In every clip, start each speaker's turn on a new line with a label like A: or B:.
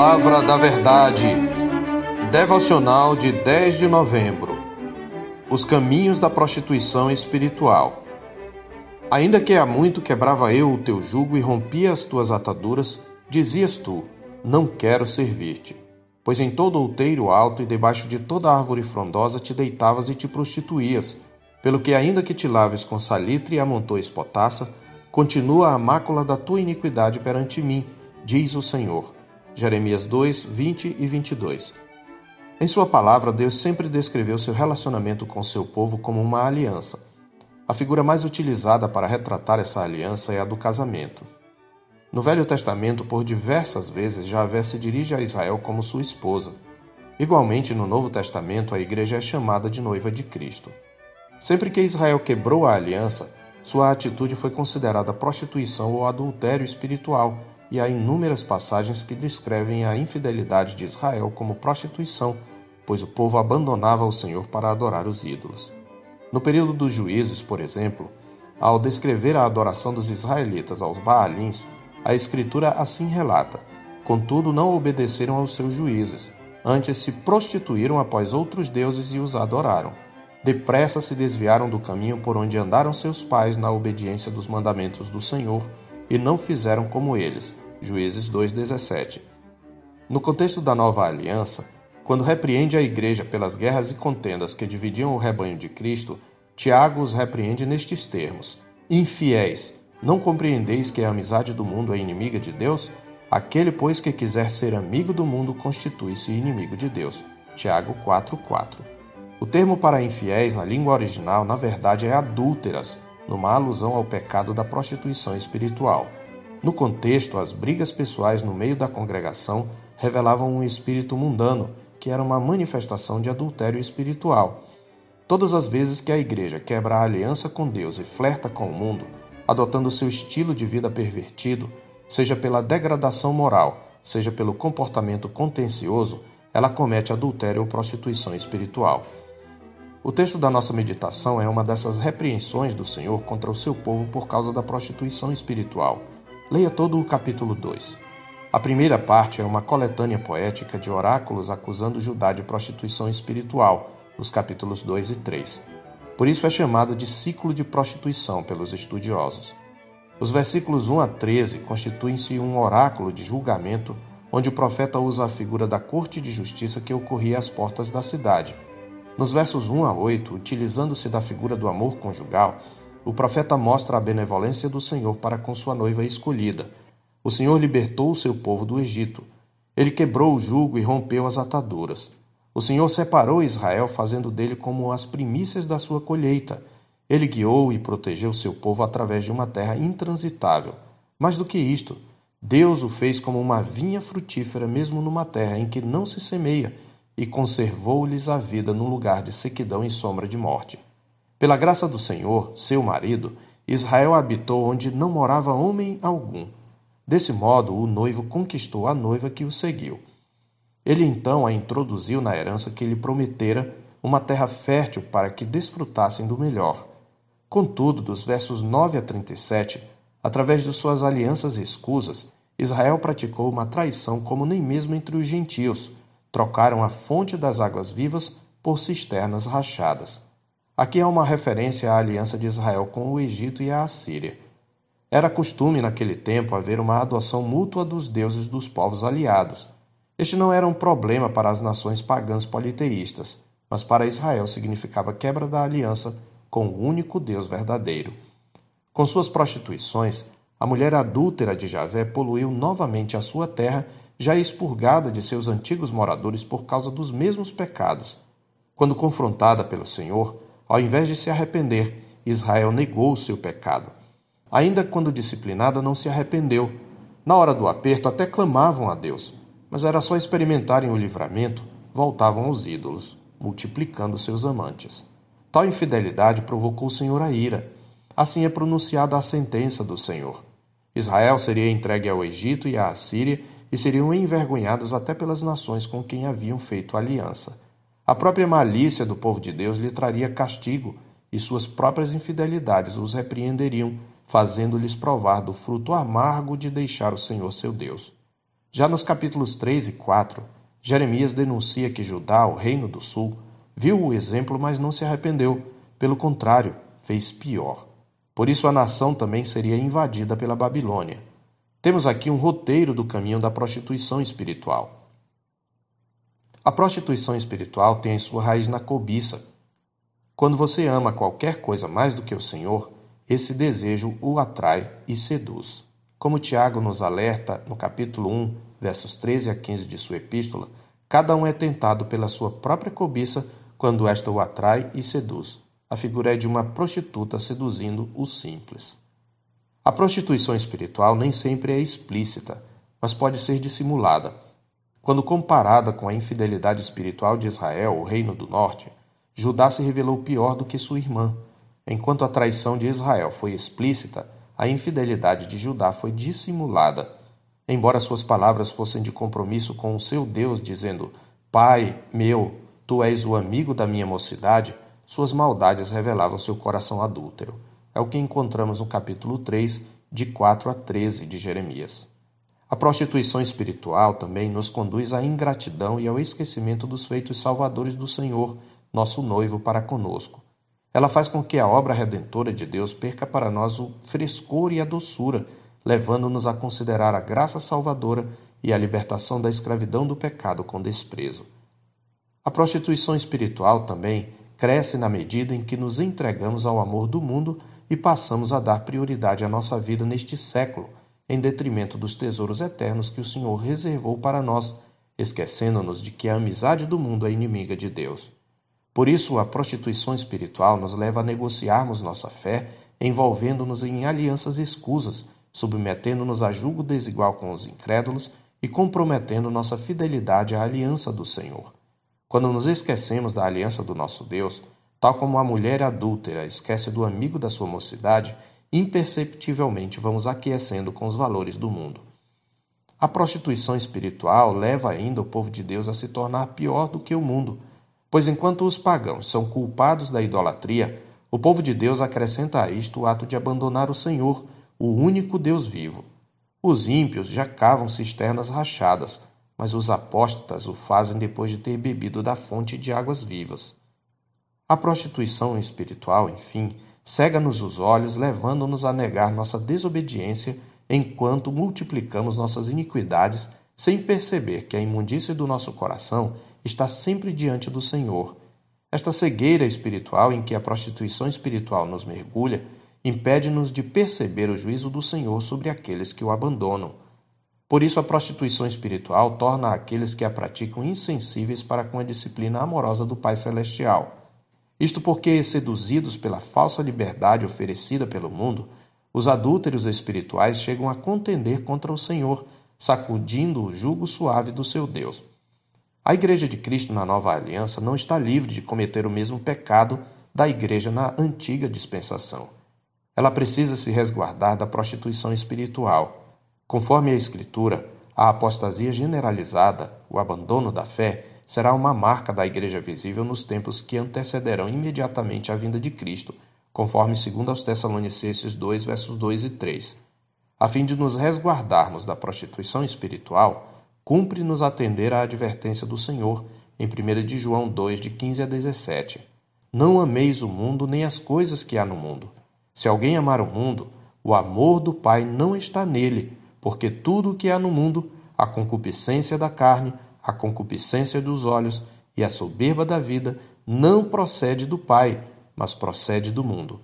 A: Palavra da Verdade. Devocional de 10 de novembro. Os caminhos da prostituição espiritual. Ainda que há muito quebrava eu o teu jugo e rompia as tuas ataduras, dizias tu: Não quero servir-te. Pois em todo outeiro alto e debaixo de toda árvore frondosa te deitavas e te prostituías, pelo que ainda que te laves com salitre e amontoes potassa, continua a mácula da tua iniquidade perante mim, diz o Senhor. Jeremias 2, 20 e 22. Em sua palavra, Deus sempre descreveu seu relacionamento com seu povo como uma aliança. A figura mais utilizada para retratar essa aliança é a do casamento. No Velho Testamento, por diversas vezes, Javé se dirige a Israel como sua esposa. Igualmente, no Novo Testamento, a igreja é chamada de noiva de Cristo. Sempre que Israel quebrou a aliança, sua atitude foi considerada prostituição ou adultério espiritual, e há inúmeras passagens que descrevem a infidelidade de Israel como prostituição, pois o povo abandonava o Senhor para adorar os ídolos. No período dos juízes, por exemplo, ao descrever a adoração dos israelitas aos Baalins, a Escritura assim relata: Contudo, não obedeceram aos seus juízes, antes se prostituíram após outros deuses e os adoraram. Depressa se desviaram do caminho por onde andaram seus pais na obediência dos mandamentos do Senhor e não fizeram como eles. Juízes 2:17. No contexto da nova aliança, quando repreende a igreja pelas guerras e contendas que dividiam o rebanho de Cristo, Tiago os repreende nestes termos: Infiéis, não compreendeis que a amizade do mundo é inimiga de Deus? Aquele, pois, que quiser ser amigo do mundo constitui-se inimigo de Deus. Tiago 4:4. O termo para infiéis na língua original, na verdade, é adúlteras, numa alusão ao pecado da prostituição espiritual. No contexto, as brigas pessoais no meio da congregação revelavam um espírito mundano, que era uma manifestação de adultério espiritual. Todas as vezes que a igreja quebra a aliança com Deus e flerta com o mundo, adotando seu estilo de vida pervertido, seja pela degradação moral, seja pelo comportamento contencioso, ela comete adultério ou prostituição espiritual. O texto da nossa meditação é uma dessas repreensões do Senhor contra o seu povo por causa da prostituição espiritual. Leia todo o capítulo 2. A primeira parte é uma coletânea poética de oráculos acusando Judá de prostituição espiritual, nos capítulos 2 e 3. Por isso é chamado de ciclo de prostituição pelos estudiosos. Os versículos 1 a 13 constituem-se um oráculo de julgamento, onde o profeta usa a figura da corte de justiça que ocorria às portas da cidade nos versos 1 a 8, utilizando-se da figura do amor conjugal, o profeta mostra a benevolência do Senhor para com sua noiva escolhida. O Senhor libertou o seu povo do Egito. Ele quebrou o jugo e rompeu as ataduras. O Senhor separou Israel, fazendo dele como as primícias da sua colheita. Ele guiou e protegeu seu povo através de uma terra intransitável. Mais do que isto, Deus o fez como uma vinha frutífera, mesmo numa terra em que não se semeia e conservou-lhes a vida num lugar de sequidão e sombra de morte. Pela graça do Senhor, seu marido, Israel habitou onde não morava homem algum. Desse modo, o noivo conquistou a noiva que o seguiu. Ele então a introduziu na herança que lhe prometera, uma terra fértil para que desfrutassem do melhor. Contudo, dos versos 9 a 37, através de suas alianças escusas, Israel praticou uma traição como nem mesmo entre os gentios, trocaram a fonte das águas vivas por cisternas rachadas. Aqui há uma referência à aliança de Israel com o Egito e a Assíria. Era costume naquele tempo haver uma adoção mútua dos deuses dos povos aliados. Este não era um problema para as nações pagãs politeístas, mas para Israel significava quebra da aliança com o único Deus verdadeiro. Com suas prostituições, a mulher adúltera de Javé poluiu novamente a sua terra já expurgada de seus antigos moradores por causa dos mesmos pecados. Quando confrontada pelo Senhor, ao invés de se arrepender, Israel negou o seu pecado. Ainda quando disciplinada, não se arrependeu. Na hora do aperto, até clamavam a Deus, mas era só experimentarem o livramento, voltavam aos ídolos, multiplicando seus amantes. Tal infidelidade provocou o Senhor a ira. Assim é pronunciada a sentença do Senhor. Israel seria entregue ao Egito e à Assíria e seriam envergonhados até pelas nações com quem haviam feito aliança. A própria malícia do povo de Deus lhe traria castigo, e suas próprias infidelidades os repreenderiam, fazendo-lhes provar do fruto amargo de deixar o Senhor seu Deus. Já nos capítulos 3 e 4, Jeremias denuncia que Judá, o reino do sul, viu o exemplo, mas não se arrependeu. Pelo contrário, fez pior. Por isso a nação também seria invadida pela Babilônia. Temos aqui um roteiro do caminho da prostituição espiritual. A prostituição espiritual tem sua raiz na cobiça. Quando você ama qualquer coisa mais do que o Senhor, esse desejo o atrai e seduz. Como Tiago nos alerta no capítulo 1, versos 13 a 15 de sua epístola, cada um é tentado pela sua própria cobiça quando esta o atrai e seduz. A figura é de uma prostituta seduzindo o simples. A prostituição espiritual nem sempre é explícita, mas pode ser dissimulada. Quando comparada com a infidelidade espiritual de Israel, o reino do norte, Judá se revelou pior do que sua irmã. Enquanto a traição de Israel foi explícita, a infidelidade de Judá foi dissimulada. Embora suas palavras fossem de compromisso com o seu Deus, dizendo: Pai meu, tu és o amigo da minha mocidade, suas maldades revelavam seu coração adúltero. É o que encontramos no capítulo 3, de 4 a 13 de Jeremias. A prostituição espiritual também nos conduz à ingratidão e ao esquecimento dos feitos salvadores do Senhor, nosso noivo, para conosco. Ela faz com que a obra redentora de Deus perca para nós o frescor e a doçura levando-nos a considerar a graça salvadora e a libertação da escravidão do pecado com desprezo. A prostituição espiritual também cresce na medida em que nos entregamos ao amor do mundo e passamos a dar prioridade à nossa vida neste século, em detrimento dos tesouros eternos que o Senhor reservou para nós, esquecendo-nos de que a amizade do mundo é inimiga de Deus. Por isso, a prostituição espiritual nos leva a negociarmos nossa fé, envolvendo-nos em alianças escusas submetendo-nos a julgo desigual com os incrédulos e comprometendo nossa fidelidade à aliança do Senhor. Quando nos esquecemos da aliança do nosso Deus, tal como a mulher adúltera esquece do amigo da sua mocidade, imperceptivelmente vamos aquecendo com os valores do mundo. A prostituição espiritual leva ainda o povo de Deus a se tornar pior do que o mundo, pois enquanto os pagãos são culpados da idolatria, o povo de Deus acrescenta a isto o ato de abandonar o Senhor o único Deus vivo. Os ímpios já cavam cisternas rachadas, mas os apóstatas o fazem depois de ter bebido da fonte de águas vivas. A prostituição espiritual, enfim, cega-nos os olhos, levando-nos a negar nossa desobediência enquanto multiplicamos nossas iniquidades sem perceber que a imundícia do nosso coração está sempre diante do Senhor. Esta cegueira espiritual em que a prostituição espiritual nos mergulha impede-nos de perceber o juízo do Senhor sobre aqueles que o abandonam. Por isso, a prostituição espiritual torna aqueles que a praticam insensíveis para com a disciplina amorosa do Pai Celestial. Isto porque, seduzidos pela falsa liberdade oferecida pelo mundo, os adúlteros espirituais chegam a contender contra o Senhor, sacudindo o jugo suave do seu Deus. A Igreja de Cristo na Nova Aliança não está livre de cometer o mesmo pecado da Igreja na antiga dispensação. Ela precisa se resguardar da prostituição espiritual. Conforme a Escritura, a apostasia generalizada, o abandono da fé, será uma marca da igreja visível nos tempos que antecederão imediatamente a vinda de Cristo, conforme 2 aos Tessalonicenses 2, versos 2 e 3. A fim de nos resguardarmos da prostituição espiritual, cumpre-nos atender à advertência do Senhor em 1 de João 2, de 15 a 17. Não ameis o mundo nem as coisas que há no mundo. Se alguém amar o mundo, o amor do Pai não está nele, porque tudo o que há no mundo, a concupiscência da carne, a concupiscência dos olhos e a soberba da vida, não procede do Pai, mas procede do mundo.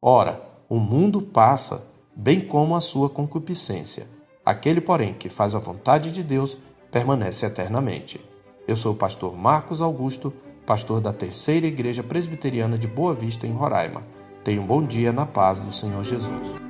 A: Ora, o mundo passa, bem como a sua concupiscência. Aquele, porém, que faz a vontade de Deus, permanece eternamente. Eu sou o pastor Marcos Augusto, pastor da Terceira Igreja Presbiteriana de Boa Vista, em Roraima. Tenha um bom dia na paz do Senhor Jesus.